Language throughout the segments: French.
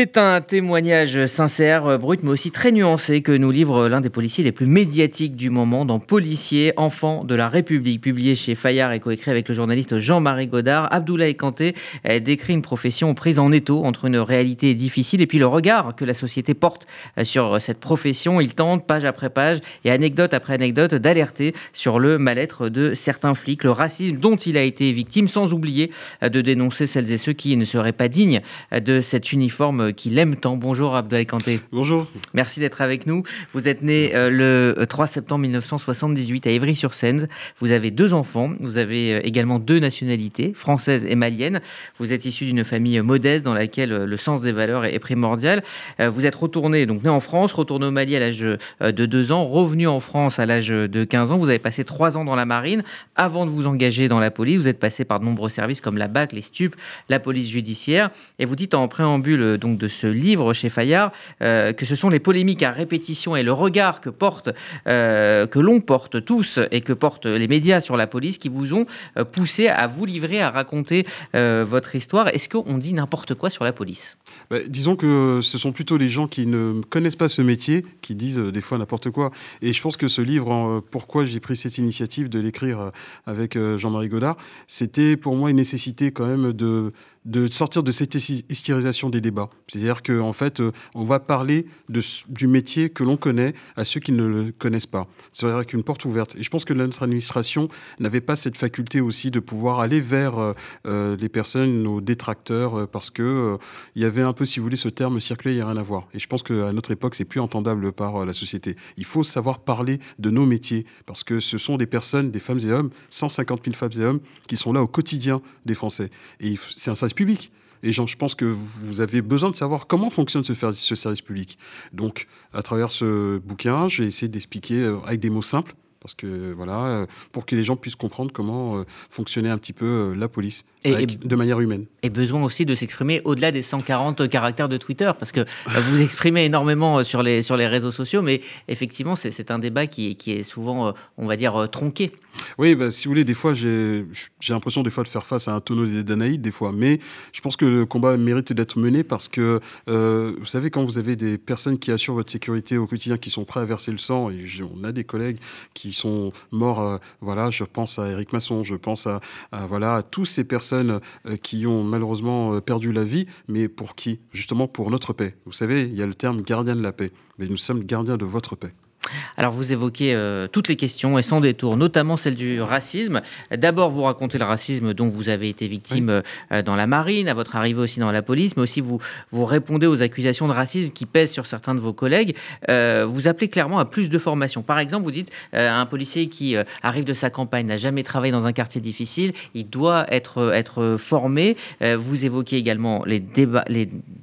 C'est un témoignage sincère, brut, mais aussi très nuancé que nous livre l'un des policiers les plus médiatiques du moment dans Policier, enfant de la République, publié chez Fayard et coécrit avec le journaliste Jean-Marie Godard. Abdoulaye Kanté décrit une profession prise en étau entre une réalité difficile et puis le regard que la société porte sur cette profession. Il tente, page après page et anecdote après anecdote, d'alerter sur le mal-être de certains flics, le racisme dont il a été victime, sans oublier de dénoncer celles et ceux qui ne seraient pas dignes de cet uniforme qu'il aime tant. Bonjour Abdoulaye Kanté. Bonjour. Merci d'être avec nous. Vous êtes né euh, le 3 euh, septembre 1978 à Évry-sur-Seine. Vous avez deux enfants. Vous avez euh, également deux nationalités, française et malienne. Vous êtes issu d'une famille modeste dans laquelle le sens des valeurs est primordial. Vous êtes retourné, donc né en France, retourné au Mali à l'âge de 2 ans, revenu en France à l'âge de 15 ans. Vous avez passé 3 ans dans la marine avant de vous engager dans la police. Vous êtes passé par de nombreux services comme la BAC, les STUP, la police judiciaire. Et vous dites en préambule de ce livre chez Fayard, euh, que ce sont les polémiques à répétition et le regard euh, que l'on porte tous et que portent les médias sur la police qui vous ont euh, poussé à vous livrer, à raconter votre histoire. Est-ce qu'on dit n'importe quoi sur la police? Bah, Disons que ce sont plutôt les gens qui ne connaissent pas ce métier qui disent des fois n'importe quoi. Et je pense que ce livre, pourquoi j'ai pris cette initiative de l'écrire avec Jean-Marie Godard, c'était pour moi une nécessité quand même de de sortir de cette hystérisation des débats. C'est-à-dire qu'en en fait, euh, on va parler du métier que l'on connaît à ceux qui ne le connaissent pas. C'est vrai qu'une porte ouverte. Et je pense que notre administration n'avait pas cette faculté aussi de pouvoir aller vers euh, euh, les personnes, nos détracteurs, parce que il y avait un peu, si vous voulez, ce terme circuler, il n'y a rien à voir. Et je pense qu'à notre époque, c'est plus entendable par la société. Il faut savoir parler de nos métiers, parce que ce sont des personnes, des femmes et hommes, 150 000 femmes et hommes, qui sont là au quotidien des Français. Et c'est un public. Et je pense que vous avez besoin de savoir comment fonctionne ce, ce service public. Donc, à travers ce bouquin, j'ai essayé d'expliquer euh, avec des mots simples parce que voilà, euh, pour que les gens puissent comprendre comment euh, fonctionnait un petit peu la police et, de manière humaine. Et besoin aussi de s'exprimer au-delà des 140 caractères de Twitter, parce que vous exprimez énormément sur les, sur les réseaux sociaux, mais effectivement, c'est un débat qui, qui, est souvent, on va dire, tronqué. Oui, bah, si vous voulez, des fois, j'ai l'impression des fois de faire face à un tonneau d'Anaïde, des fois, mais je pense que le combat mérite d'être mené parce que, vous savez, quand vous avez des personnes qui assurent votre sécurité au quotidien, qui sont prêts à verser le sang, et on a des collègues qui sont morts. Euh, voilà, je pense à Eric Masson, je pense à, voilà à toutes ces personnes euh, qui ont malheureusement euh, perdu la vie, mais pour qui? Justement pour notre paix. Vous savez, il y a le terme gardien de la paix. Mais nous sommes gardiens de votre paix. Alors vous évoquez euh, toutes les questions et sans détour, notamment celle du racisme. D'abord, vous racontez le racisme dont vous avez été victime euh, dans la marine, à votre arrivée aussi dans la police, mais aussi vous, vous répondez aux accusations de racisme qui pèsent sur certains de vos collègues. Euh, vous appelez clairement à plus de formation. Par exemple, vous dites à un policier qui arrive de sa campagne, n'a jamais travaillé dans un quartier difficile, il doit être, être formé. vous évoquez également les,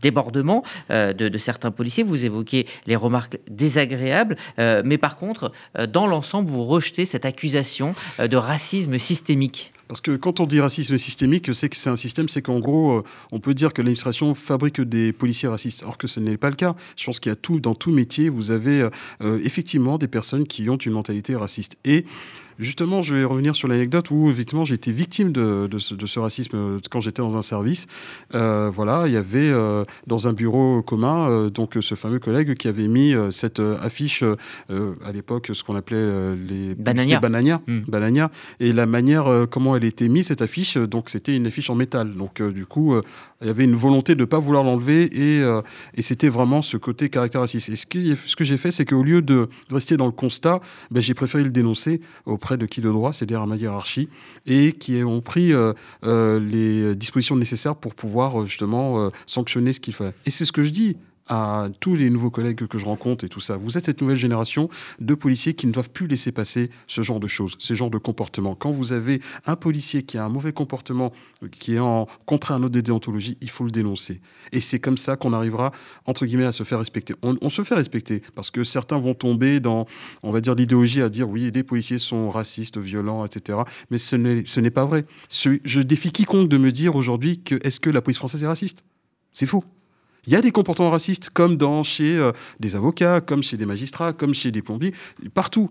débordements de, de, certains policiers, vous évoquez les remarques désagréables. Euh, mais par contre, euh, dans l'ensemble, vous rejetez cette accusation euh, de racisme systémique. Parce que quand on dit racisme systémique, c'est que c'est un système, c'est qu'en gros, on peut dire que l'administration fabrique des policiers racistes, or que ce n'est pas le cas. Je pense qu'il y a tout, dans tout métier, vous avez effectivement des personnes qui ont une mentalité raciste. Et Justement, je vais revenir sur l'anecdote où effectivement j'ai été victime de, ce, racisme euh, quand j'étais dans un service. Euh, voilà, il y avait euh, dans un bureau commun donc ce fameux collègue qui avait mis cette affiche à l'époque, ce qu'on appelait les banania, banania, hmm. et la manière comment elle était mise cette affiche, donc c'était une affiche en métal. Donc du coup, il y avait une volonté de ne pas vouloir l'enlever et, et c'était vraiment ce côté caractère raciste. Et ce, ce que j'ai fait, c'est qu'au lieu de rester dans le constat, ben, j'ai préféré le dénoncer auprès de qui de droit, c'est-à-dire à ma hiérarchie, et qui ont pris euh, euh, les dispositions nécessaires pour pouvoir euh, justement sanctionner ce qu'il fait. Et c'est ce que je dis à tous les nouveaux collègues que je rencontre et tout ça. Vous êtes cette nouvelle génération de policiers qui ne doivent plus laisser passer ce genre de choses, ce genre de comportement. Quand vous avez un policier qui a un mauvais comportement, qui est en contre un autre des déontologies, il faut le dénoncer. Et c'est comme ça qu'on arrivera, entre guillemets, à se faire respecter. On, se fait respecter parce que certains vont tomber dans, on va dire, l'idéologie à dire oui, les policiers sont racistes, violents, etc. Mais ce n'est pas vrai. je défie quiconque de me dire aujourd'hui que est-ce que la police française est raciste? C'est faux. Il y a des comportements racistes, comme dans, chez euh, des avocats, comme chez des magistrats, comme chez des plombiers, partout.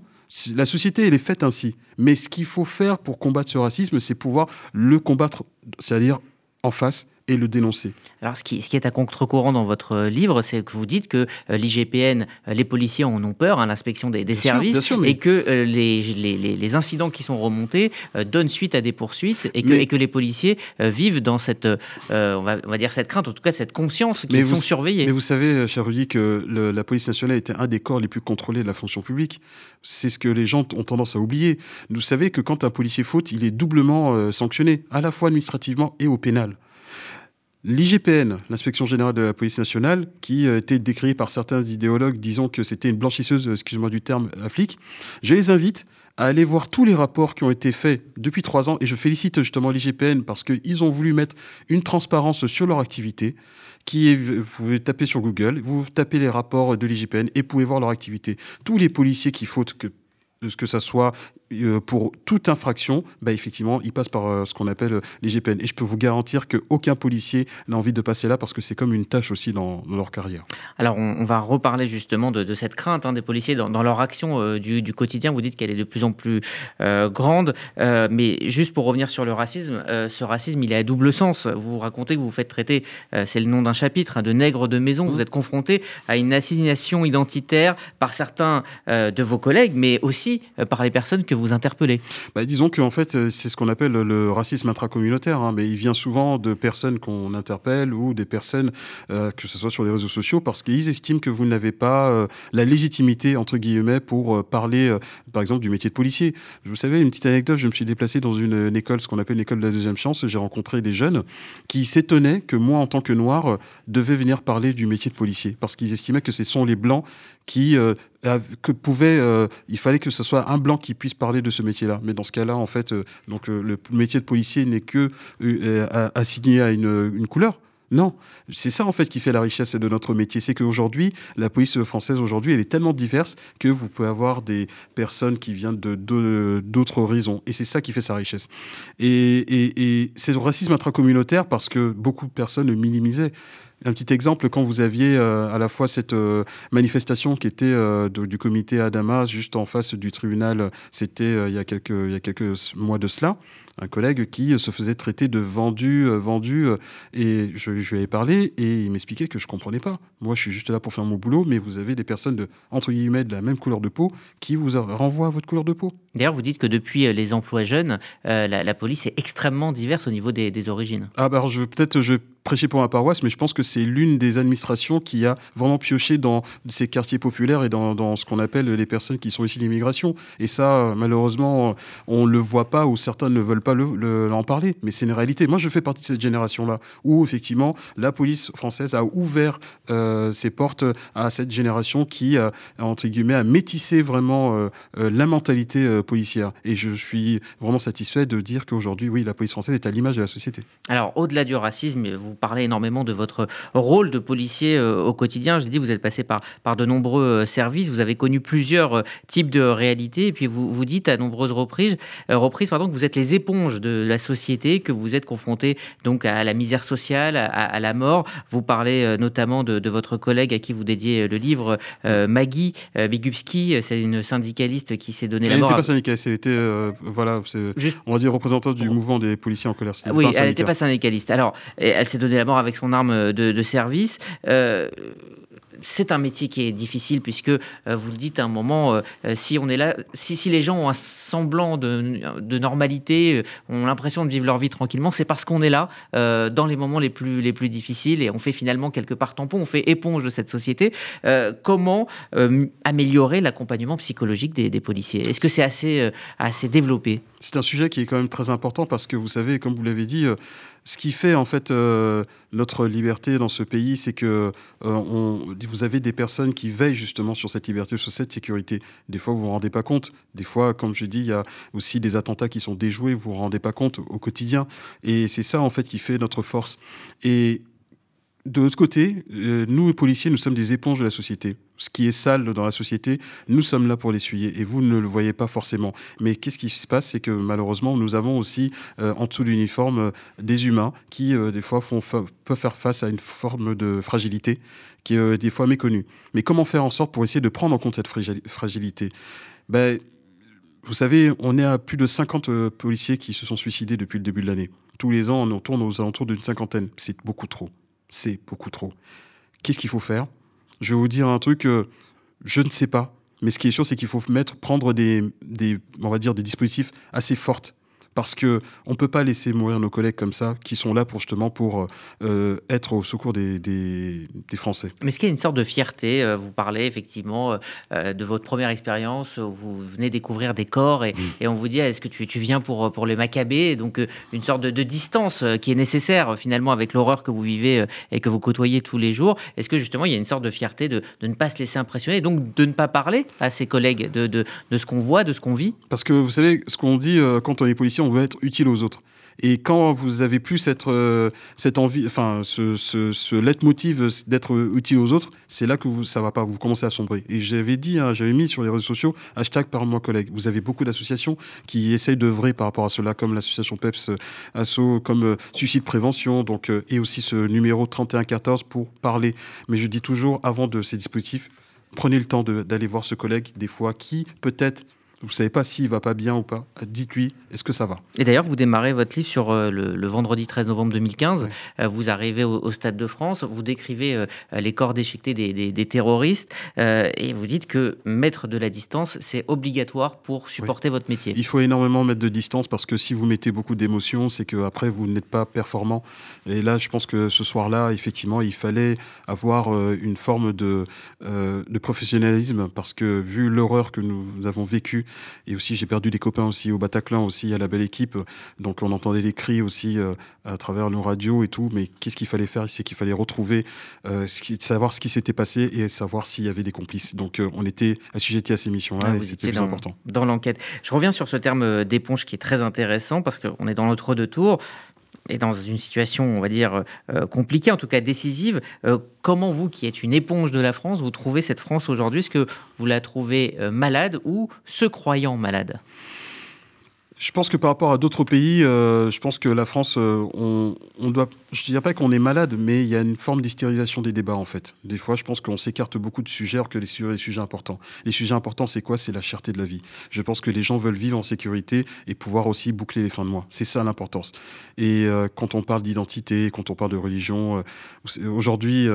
La société, elle est faite ainsi. Mais ce qu'il faut faire pour combattre ce racisme, c'est pouvoir le combattre, c'est-à-dire en face, et le dénoncer. Alors, ce qui, ce qui est à contre-courant dans votre livre, c'est que vous dites que euh, l'IGPN, euh, les policiers en ont peur, à hein, l'inspection des, services, et que euh, les, les, les, incidents qui sont remontés donnent suite à des poursuites et que, et que les policiers vivent dans cette, on va, on, va, dire cette crainte, en tout cas cette conscience qu'ils sont surveillés. Mais vous savez, cher Rudy, que la police nationale était un des corps les plus contrôlés de la fonction publique. C'est ce que les gens ont tendance à oublier. Vous savez que quand un policier faute, il est doublement sanctionné, à la fois administrativement et au pénal. L'IGPN, l'inspection générale de la police nationale, qui a euh, été décriée par certains idéologues disant que c'était une blanchisseuse, excusez-moi du terme, à flic, je les invite à aller voir tous les rapports qui ont été faits depuis trois ans, et je félicite justement l'IGPN parce qu'ils ont voulu mettre une transparence sur leur activité, qui est, vous pouvez taper sur Google, vous tapez les rapports de l'IGPN et vous pouvez voir leur activité. Tous les policiers qui fautent, que que ça soit euh, pour toute infraction, bah effectivement, il passe par euh, ce qu'on appelle euh, les GPN. Et je peux vous garantir qu'aucun policier n'a envie de passer là parce que c'est comme une tâche aussi dans, leur carrière. Alors, on, va reparler justement de, cette crainte hein, des policiers dans, leur action du, quotidien. Vous dites qu'elle est de plus en plus grande. mais juste pour revenir sur le racisme, ce racisme, il est à double sens. Vous racontez que vous vous faites traiter, c'est le nom d'un chapitre, hein, de nègre de maison. Vous mmh. êtes confronté à une assignation identitaire par certains de vos collègues, mais aussi par les personnes que vous interpellez bah, Disons qu'en fait, euh, c'est ce qu'on appelle le racisme intracommunautaire, hein, mais il vient souvent de personnes qu'on interpelle ou des personnes, euh, que ce soit sur les réseaux sociaux, parce qu'ils estiment que vous n'avez pas euh, la légitimité, entre guillemets, pour parler, par exemple, du métier de policier. Vous savez, une petite anecdote, je me suis déplacé dans une, école, ce qu'on appelle l'école de la deuxième chance, j'ai rencontré des jeunes qui s'étonnaient que moi, en tant que noir, devais venir parler du métier de policier, parce qu'ils estimaient que ce sont les blancs qui que pouvait, euh, il fallait que ce soit un blanc qui puisse parler de ce métier-là. Mais dans ce cas-là, en fait, euh, donc euh, le métier de policier n'est que assigné à une, une couleur. Non, c'est ça en fait qui fait la richesse de notre métier. C'est qu'aujourd'hui, la police française aujourd'hui, elle est tellement diverse que vous pouvez avoir des personnes qui viennent de d'autres horizons. Et c'est ça qui fait sa richesse. Et, et, et c'est le racisme intracommunautaire parce que beaucoup de personnes le minimisaient. Un petit exemple, quand vous aviez euh, à la fois cette euh, manifestation qui était euh, du comité à Damas, juste en face du tribunal, c'était il y a quelques mois de cela, un collègue qui se faisait traiter de vendu, vendu, et je, lui avais parlé, et il m'expliquait que je comprenais pas. Moi, je suis juste là pour faire mon boulot, mais vous avez des personnes de, entre guillemets, de la même couleur de peau qui vous renvoient à votre couleur de peau. D'ailleurs, vous dites que depuis les emplois jeunes, la, police est extrêmement diverse au niveau des, des origines. Ah, bah alors, je peut-être, je prêcher pour ma paroisse, mais je pense que c'est l'une des administrations qui a vraiment pioché dans ces quartiers populaires et dans, ce qu'on appelle les personnes qui sont ici d'immigration. Et ça, malheureusement, on ne le voit pas ou certains ne veulent pas l'en parler. Mais c'est une réalité. Moi, je fais partie de cette génération-là où, effectivement, la police française a ouvert euh, ses portes à cette génération qui, a, entre guillemets, a métissé vraiment euh, euh, la mentalité policière. Et je suis vraiment satisfait de dire qu'aujourd'hui, oui, la police française est à l'image de la société. Alors, au-delà du racisme, vous parlez énormément de votre rôle de policier euh, au quotidien. Je dis, vous êtes passé par, par de nombreux euh, services, vous avez connu plusieurs euh, types de réalités, et puis vous, vous dites à nombreuses reprises, reprises pardon, que vous êtes les de la société, que vous êtes confronté donc à la misère sociale, à, la mort. Vous parlez notamment de, votre collègue à qui vous dédiez le livre, Maggie Bigubski, c'est une syndicaliste qui s'est donné la mort. Elle n'était pas syndicaliste, elle était, voilà, Juste... on va dire représentante du mouvement des policiers en colère. Oui, elle n'était pas syndicaliste. Alors, elle s'est donné la mort avec son arme de, service. Euh, c'est un métier qui est difficile puisque euh, vous le dites à un moment, euh, si on est là, si, les gens ont un semblant de, normalité, ont l'impression de vivre leur vie tranquillement, c'est parce qu'on est là dans les moments les plus, les plus difficiles et on fait finalement quelque part tampon, on fait éponge de cette société. comment améliorer l'accompagnement psychologique des, policiers? Est-ce que c'est assez, développé? C'est un sujet qui est quand même très important parce que vous savez, comme vous l'avez dit, ce qui fait en fait euh, notre liberté dans ce pays, c'est que euh, vous avez des personnes qui veillent justement sur cette liberté, sur cette sécurité. Des fois, vous vous rendez pas compte. Des fois, comme je dis, il y a aussi des attentats qui sont déjoués, vous vous rendez pas compte au quotidien. Et c'est ça en fait qui fait notre force. Et de l'autre côté, euh, nous, policiers, nous sommes des éponges de la société. Ce qui est sale dans la société, nous sommes là pour l'essuyer et vous ne le voyez pas forcément. Mais qu'est-ce qui se passe? C'est que malheureusement, nous avons aussi euh, en dessous de l'uniforme euh, des humains qui, des fois, peuvent faire face à une forme de fragilité qui est des fois méconnue. Mais comment faire en sorte pour essayer de prendre en compte cette fragilité? Ben, vous savez, on est à plus de 50 policiers qui se sont suicidés depuis le début de l'année. Tous les ans, on tourne aux alentours d'une cinquantaine. C'est beaucoup trop. C'est beaucoup trop. Qu'est-ce qu'il faut faire? Je vais vous dire un truc, je ne sais pas. Mais ce qui est sûr, c'est qu'il faut mettre, prendre des, des dispositifs assez fortes parce que on peut pas laisser mourir nos collègues comme ça, qui sont là pour justement pour euh, être au secours des, des, Français. Mais est-ce qu'il y a une sorte de fierté euh, Vous parlez effectivement euh, de votre première expérience, où vous venez découvrir des corps et, et on vous dit est-ce que tu, tu, viens pour, pour les Maccabées? Donc une sorte de, de, distance qui est nécessaire finalement avec l'horreur que vous vivez et que vous côtoyez tous les jours. Est-ce que justement il y a une sorte de fierté de, de, ne pas se laisser impressionner, donc de ne pas parler à ses collègues de, de, de ce qu'on voit, de ce qu'on vit? Parce que vous savez, ce qu'on dit quand on est policier, on veut être utile aux autres. Et quand vous avez plus cette, euh, cette envie, enfin, ce, ce, leitmotiv d'être utile aux autres, c'est là que vous, ça va pas, vous commencez à sombrer. Et j'avais dit, hein, j'avais mis sur les réseaux sociaux, hashtag par moi collègue. Vous avez beaucoup d'associations qui essayent d'œuvrer par rapport à cela, comme l'association PEPS Asso, comme euh, Suicide Prévention, donc, euh, et aussi ce numéro 3114 pour parler. Mais je dis toujours, avant de ces dispositifs, prenez le temps d'aller voir ce collègue, des fois, qui peut-être vous ne savez pas s'il va pas bien ou pas, dites-lui, est-ce que ça va? Et d'ailleurs, vous démarrez votre livre sur euh, le, vendredi 13 novembre 2015. Euh, vous arrivez au, Stade de France, vous décrivez euh, les corps déchiquetés des, terroristes et vous dites que mettre de la distance, c'est obligatoire pour supporter votre métier. Il faut énormément mettre de distance parce que si vous mettez beaucoup d'émotions, c'est qu'après, vous n'êtes pas performant. Et là, je pense que ce soir-là, effectivement, il fallait avoir une forme de, de professionnalisme parce que vu l'horreur que nous avons vécue, et aussi, j'ai perdu des copains aussi au Bataclan, aussi à la belle équipe. Donc, on entendait les cris aussi euh, à travers nos radios et tout. Mais qu'est-ce qu'il fallait faire? C'est qu'il fallait retrouver, euh, savoir ce qui s'était passé et savoir s'il y avait des complices. Donc, euh, on était assujettis à ces missions-là ah, et c'était plus important. Dans l'enquête. Je reviens sur ce terme d'éponge qui est très intéressant parce qu'on est dans notre de tour et dans une situation, on va dire, euh, compliquée, en tout cas décisive, euh, comment vous, qui êtes une éponge de la France, vous trouvez cette France aujourd'hui? Est-ce que vous la trouvez euh, malade ou se croyant malade? Je pense que par rapport à d'autres pays, euh, je pense que la France, euh, on, doit. Je ne dirais pas qu'on est malade, mais il y a une forme d'hystérisation des débats en fait. Des fois, je pense qu'on s'écarte beaucoup de sujets alors que les sujets, importants. Les sujets importants, c'est quoi? C'est la cherté de la vie. Je pense que les gens veulent vivre en sécurité et pouvoir aussi boucler les fins de mois. C'est ça l'importance. Et euh, quand on parle d'identité, quand on parle de religion, aujourd'hui,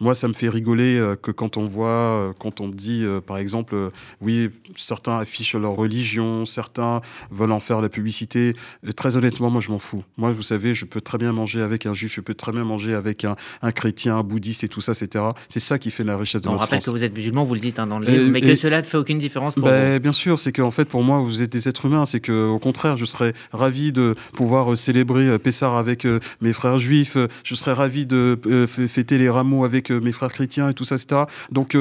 moi, ça me fait rigoler que quand on voit, quand on dit, par exemple, oui, certains affichent leur religion, certains veulent en faire la publicité. très honnêtement, moi, je m'en fous. Moi, vous savez, je peux très bien manger avec un juif, je peux très bien manger avec un, chrétien, un bouddhiste et tout ça, etc. C'est ça qui fait la richesse de On notre rappelle que vous êtes musulman, vous le dites hein, dans le livre, mais que cela ne fait aucune différence pour ben, vous. Bien sûr, c'est qu'en fait, pour moi, vous êtes des êtres humains. C'est qu'au contraire, je serais ravi de pouvoir euh, célébrer euh, Pessar avec euh, mes frères juifs. Je serais ravi de fêter les rameaux avec mes frères chrétiens et tout ça, etc. Donc,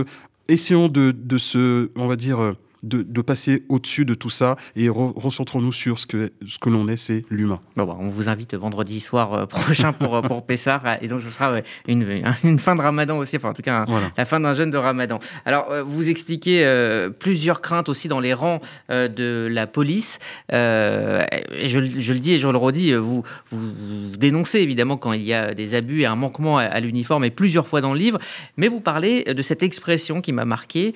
essayons de, de se, on va dire, de, passer au-dessus de tout ça et recentrons-nous sur ce que, ce que l'on est, c'est l'humain. Bon, bah, on vous invite vendredi soir euh, prochain pour, euh, pour Pessar et donc ce sera une, une, fin de ramadan aussi, enfin en tout cas la fin d'un jeûne de ramadan. Alors euh, vous expliquez plusieurs craintes aussi dans les rangs de la police. je, je, le dis et je le redis, vous, vous, dénoncez évidemment quand il y a des abus et un manquement à, l'uniforme et plusieurs fois dans le livre, mais vous parlez de cette expression qui m'a marqué,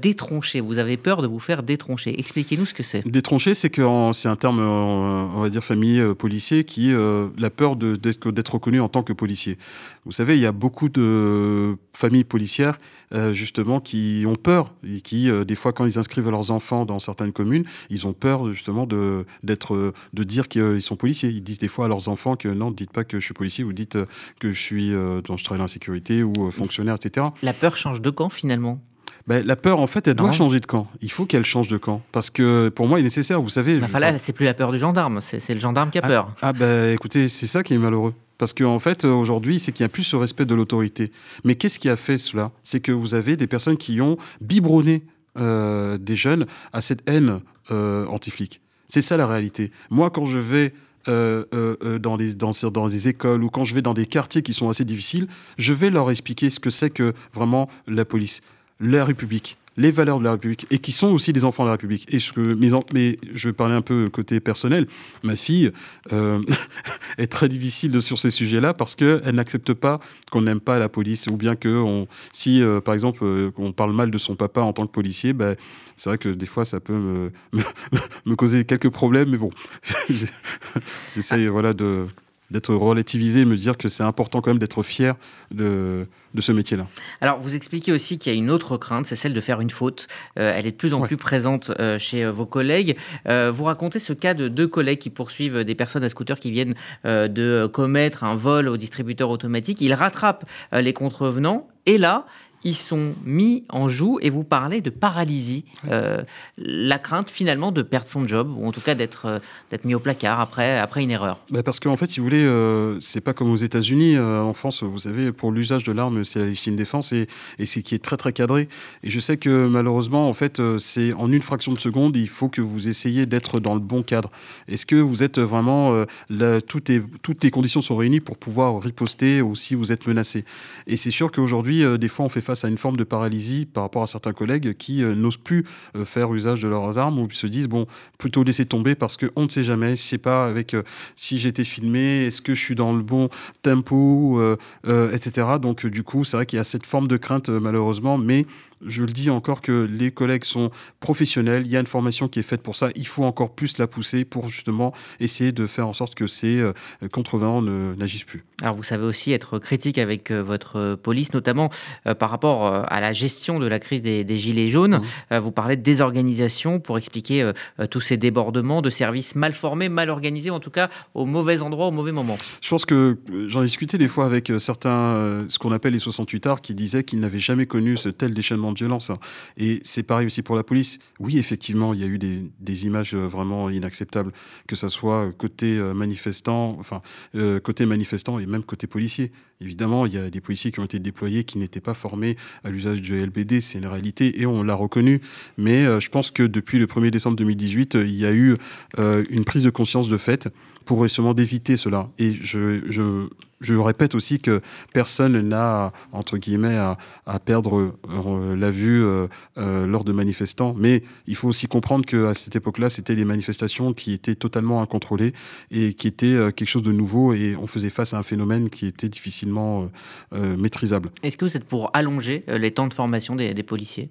détroncher. Vous avez peur de vous faire détroncher. Expliquez-nous ce que c'est. Détroncher, c'est que c'est un terme, on va dire, familier euh, policier qui euh, la peur d'être reconnu en tant que policier. Vous savez, il y a beaucoup de familles policières euh, justement qui ont peur et qui, des fois, quand ils inscrivent leurs enfants dans certaines communes, ils ont peur justement de d'être, de dire qu'ils sont policiers. Ils disent des fois à leurs enfants que non, dites pas que je suis policier, vous dites que je suis, dans je travaille dans la sécurité ou fonctionnaire, etc. La peur change de camp finalement. Ben, la peur, en fait, elle doit changer de camp. Il faut qu'elle change de camp. Parce que pour moi, il est nécessaire, vous savez. Enfin, là, c'est plus la peur du gendarme, c'est le gendarme qui a ah, peur. Ah, ben écoutez, c'est ça qui est malheureux. Parce qu'en en fait, aujourd'hui, c'est qu'il n'y a plus ce respect de l'autorité. Mais qu'est-ce qui a fait cela? C'est que vous avez des personnes qui ont biberonné euh, des jeunes à cette haine euh, anti-flic. C'est ça la réalité. Moi, quand je vais euh, euh, dans, les, dans, dans des écoles ou quand je vais dans des quartiers qui sont assez difficiles, je vais leur expliquer ce que c'est que vraiment la police la République, les valeurs de la République et qui sont aussi des enfants de la République. Et je, mais, mais je parlais un peu côté personnel. Ma fille euh, est très difficile sur ces sujets-là parce qu'elle n'accepte pas qu'on n'aime pas la police ou bien que si, euh, par exemple, euh, on parle mal de son papa en tant que policier, ben, c'est vrai que des fois, ça peut me, me, causer quelques problèmes, mais bon, j'essaye voilà, de d'être relativisé et me dire que c'est important quand même d'être fier de, de ce métier-là. Alors, vous expliquez aussi qu'il y a une autre crainte, c'est celle de faire une faute. Euh, elle est de plus en plus présente euh, chez euh, vos collègues. vous racontez ce cas de deux collègues qui poursuivent des personnes à scooter qui viennent de commettre un vol au distributeur automatique. Ils rattrapent les contrevenants et là, ils sont mis en joue et vous parlez de paralysie, euh, la crainte finalement de perdre son job ou en tout cas d'être euh, d'être mis au placard après, après une erreur. Bah parce qu'en fait, si vous voulez, euh, c'est pas comme aux États-Unis. en France, vous savez, pour l'usage de l'arme, c'est la légitime défense et, et c'est qui est très très cadré. Et je sais que malheureusement, en fait, c'est en une fraction de seconde, il faut que vous essayiez d'être dans le bon cadre. Est-ce que vous êtes vraiment là, toutes, les, toutes les conditions sont réunies pour pouvoir riposter ou si vous êtes menacé? Et c'est sûr qu'aujourd'hui, des fois, on fait face à une forme de paralysie par rapport à certains collègues qui euh, n'osent plus euh, faire usage de leurs armes ou se disent bon, plutôt laisser tomber parce qu'on ne sait jamais, pas avec euh, si j'étais filmé, est-ce que je suis dans le bon tempo, etc. Donc du coup, c'est vrai qu'il y a cette forme de crainte malheureusement, mais je le dis encore que les collègues sont professionnels, il y a une formation qui est faite pour ça, il faut encore plus la pousser pour justement essayer de faire en sorte que ces euh, contrevenants n'agissent plus. Alors vous savez aussi être critique avec euh, votre police, notamment euh, par rapport à la gestion de la crise des, Gilets jaunes. Mmh. vous parlez de désorganisation pour expliquer tous ces débordements de services mal formés, mal organisés, en tout cas au mauvais endroit, au mauvais moment. Je pense que j'en ai discuté des fois avec certains, ce qu'on appelle les 68 arts, qui disaient qu'ils n'avaient jamais connu ce tel déchaînement de violence. Hein. Et c'est pareil aussi pour la police. Oui, effectivement, il y a eu des, images euh, vraiment inacceptables, que ce soit côté euh, manifestant, enfin, euh, côté manifestant et même côté policier. Évidemment, il y a des policiers qui ont été déployés qui n'étaient pas formés à l'usage du LBD, c'est une réalité et on l'a reconnu. Mais je pense que depuis le 1er décembre 2018, il y a eu une prise de conscience de fait pour justement d'éviter cela. Et je, je, je, répète aussi que personne n'a, entre guillemets, à, perdre euh, la vue euh, euh, lors de manifestants. Mais il faut aussi comprendre qu'à cette époque-là, c'était des manifestations qui étaient totalement incontrôlées et qui étaient quelque chose de nouveau et on faisait face à un phénomène qui était difficilement maîtrisable. Est-ce que vous êtes pour allonger les temps de formation des, des policiers?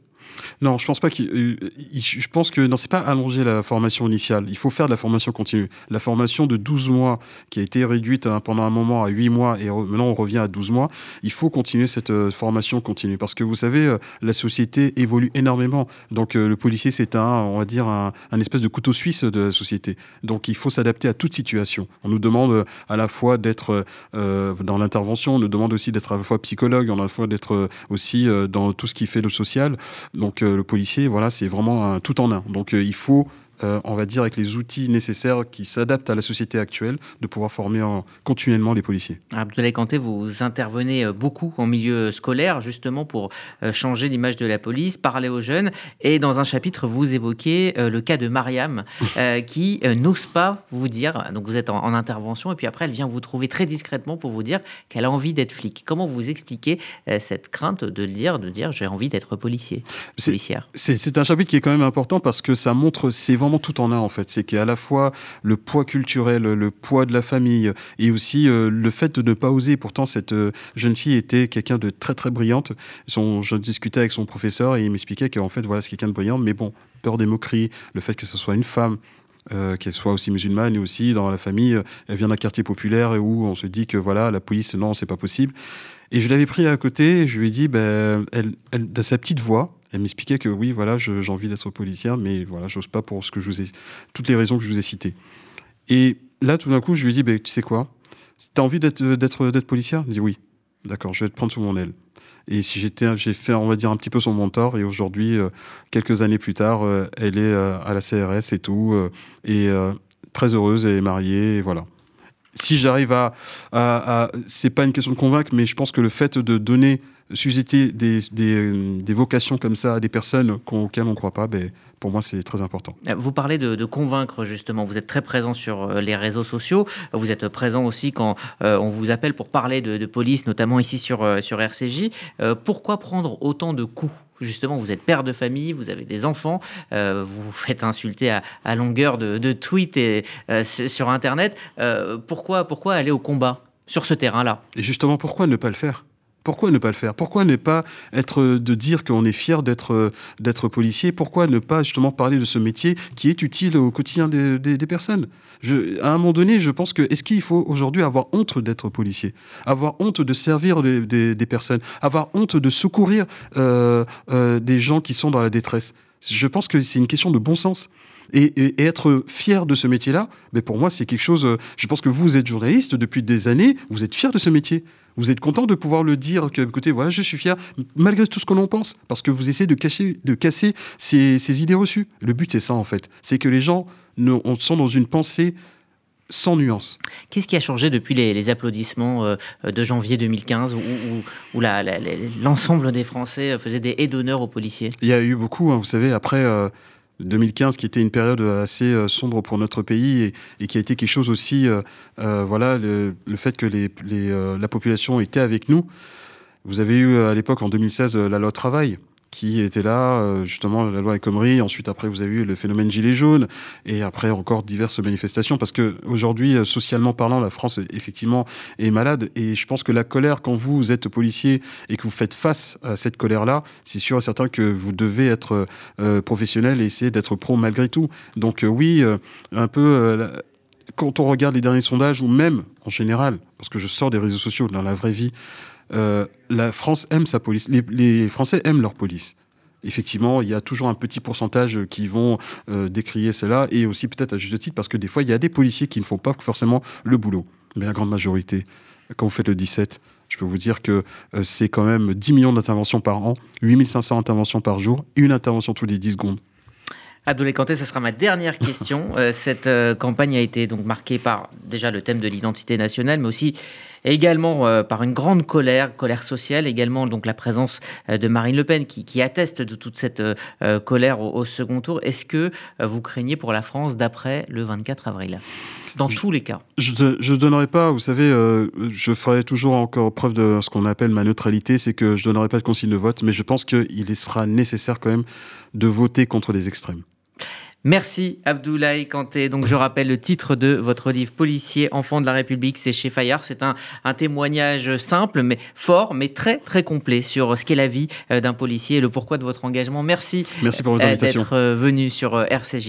Non, je pense pas qu'il. Euh, je pense que non, c'est pas allonger la formation initiale. Il faut faire de la formation continue. La formation de 12 mois qui a été réduite hein, pendant un moment à 8 mois et maintenant on revient à 12 mois. Il faut continuer cette euh, formation continue parce que vous savez, euh, la société évolue énormément. Donc le policier, c'est un, on va dire, un, espèce de couteau suisse de la société. Donc il faut s'adapter à toute situation. On nous demande à la fois d'être dans l'intervention, on nous demande aussi d'être à la fois psychologue, on a la fois d'être aussi dans tout ce qui fait le social. Donc euh, le policier, voilà, c'est vraiment un tout en un. Donc euh, il faut euh, on va dire, avec les outils nécessaires qui s'adaptent à la société actuelle, de pouvoir former continuellement les policiers. Abdoulaye Kanté, vous intervenez euh, beaucoup en milieu scolaire, justement pour euh, changer l'image de la police, parler aux jeunes. Et dans un chapitre, vous évoquez le cas de Mariam, qui n'ose pas vous dire, donc vous êtes en, intervention, et puis après, elle vient vous trouver très discrètement pour vous dire qu'elle a envie d'être flic. Comment vous expliquez cette crainte de le dire, de dire j'ai envie d'être policier, policière? C'est un chapitre qui est quand même important parce que ça montre ses tout en un en fait. C'est qu'à la fois le poids culturel, le poids de la famille et aussi euh, le fait de ne pas oser. Pourtant, cette euh, jeune fille était quelqu'un de très très brillante. Son, je discutais avec son professeur et il m'expliquait qu'en fait, voilà, c'est quelqu'un de brillant, mais bon, peur des moqueries, le fait que ce soit une femme. Euh, qu'elle soit aussi musulmane et aussi dans la famille, elle vient d'un quartier populaire où on se dit que voilà, la police, non, c'est pas possible. Et je l'avais pris à côté et je lui ai dit, ben, elle, elle, de sa petite voix, elle m'expliquait que oui, voilà, j'ai envie d'être policière, mais voilà, j'ose pas pour ce que je vous ai, toutes les raisons que je vous ai citées. Et là, tout d'un coup, je lui ai dit, bah, tu sais quoi, t'as envie d'être, policière? Il dit oui. D'accord, je vais te prendre sous mon aile. Et si j'étais, j'ai fait, on va dire, un petit peu son mentor. Et aujourd'hui, euh, quelques années plus tard, euh, elle est euh, à la CRS et tout, et très heureuse et mariée, et voilà. Si j'arrive à, à, à c'est pas une question de convaincre, mais je pense que le fait de donner susciter des, des, vocations comme ça à des personnes auxquelles on ne croit pas, ben, pour moi, c'est très important. Vous parlez de, convaincre, justement. Vous êtes très présent sur les réseaux sociaux. Vous êtes présent aussi quand on vous appelle pour parler de, police, notamment ici sur, sur RCJ. pourquoi prendre autant de coups? Justement, vous êtes père de famille, vous avez des enfants, vous vous faites insulter à, longueur de, de tweets et, sur Internet. pourquoi, pourquoi aller au combat sur ce terrain-là? Et justement, pourquoi ne pas le faire? Pourquoi ne pas le faire? Pourquoi ne pas être de dire qu'on est fier d'être d'être policier? Pourquoi ne pas justement parler de ce métier qui est utile au quotidien des, des, personnes? À un moment donné, je pense que est-ce qu'il faut aujourd'hui avoir honte d'être policier? Avoir honte de servir des, des, personnes? Avoir honte de secourir euh, euh, des gens qui sont dans la détresse? Je pense que c'est une question de bon sens. Et, être fier de ce métier-là, mais pour moi, c'est quelque chose. Euh, je pense que vous êtes journaliste depuis des années, vous êtes fier de ce métier. Vous êtes content de pouvoir le dire que, écoutez, voilà, je suis fier, malgré tout ce qu'on en pense, parce que vous essayez de, cacher, de casser ces, idées reçues. Le but, c'est ça, en fait. C'est que les gens ne, sont dans une pensée sans nuance. Qu'est-ce qui a changé depuis les, applaudissements euh, de janvier 2015 où, où, l'ensemble des Français faisaient des haies d'honneur aux policiers? Il y a eu beaucoup, hein, vous savez, après. Euh, 2015 qui était une période assez euh, sombre pour notre pays et, qui a été quelque chose aussi, euh, euh, voilà, le, fait que les, la population était avec nous. Vous avez eu à l'époque, en 2016, la loi travail qui était là, euh, justement, la loi El Ensuite, après, vous avez eu le phénomène Gilets jaunes. Et après, encore diverses manifestations. Parce qu'aujourd'hui, euh, socialement parlant, la France, effectivement, est malade. Et je pense que la colère, quand vous êtes policier et que vous faites face à cette colère-là, c'est sûr et certain que vous devez être euh, professionnel et essayer d'être pro malgré tout. Donc, oui, un peu quand on regarde les derniers sondages, ou même en général, parce que je sors des réseaux sociaux dans la vraie vie, la France aime sa police. Les, Français aiment leur police. Effectivement, il y a toujours un petit pourcentage qui vont euh, décrier cela, et aussi peut-être à juste titre, parce que des fois, il y a des policiers qui ne font pas forcément le boulot. Mais la grande majorité, quand vous faites le 17, je peux vous dire que euh, c'est quand même 10 millions d'interventions par an, 8500 interventions par jour, une intervention tous les 10 secondes. Abdoulaye Kanté, ce sera ma dernière question. cette campagne a été donc marquée par déjà le thème de l'identité nationale, mais aussi également euh, par une grande colère, colère sociale, également donc la présence euh, de Marine Le Pen qui, atteste de toute cette euh, colère au, second tour. Est-ce que vous craignez pour la France d'après le 24 avril? Dans tous les cas. Je ne donnerai pas, vous savez, je ferai toujours encore preuve de ce qu'on appelle ma neutralité, c'est que je ne donnerai pas de consigne de vote, mais je pense qu'il sera nécessaire quand même de voter contre les extrêmes. Merci Abdoulaye Kanté. Donc je rappelle le titre de votre livre Policier, enfant de la République, c'est chez Fayard. C'est un, témoignage simple mais fort, mais très très complet sur ce qu'est la vie euh, d'un policier et le pourquoi de votre engagement. Merci. Merci pour votre euh, invitation. D'être euh, venu sur RCJ.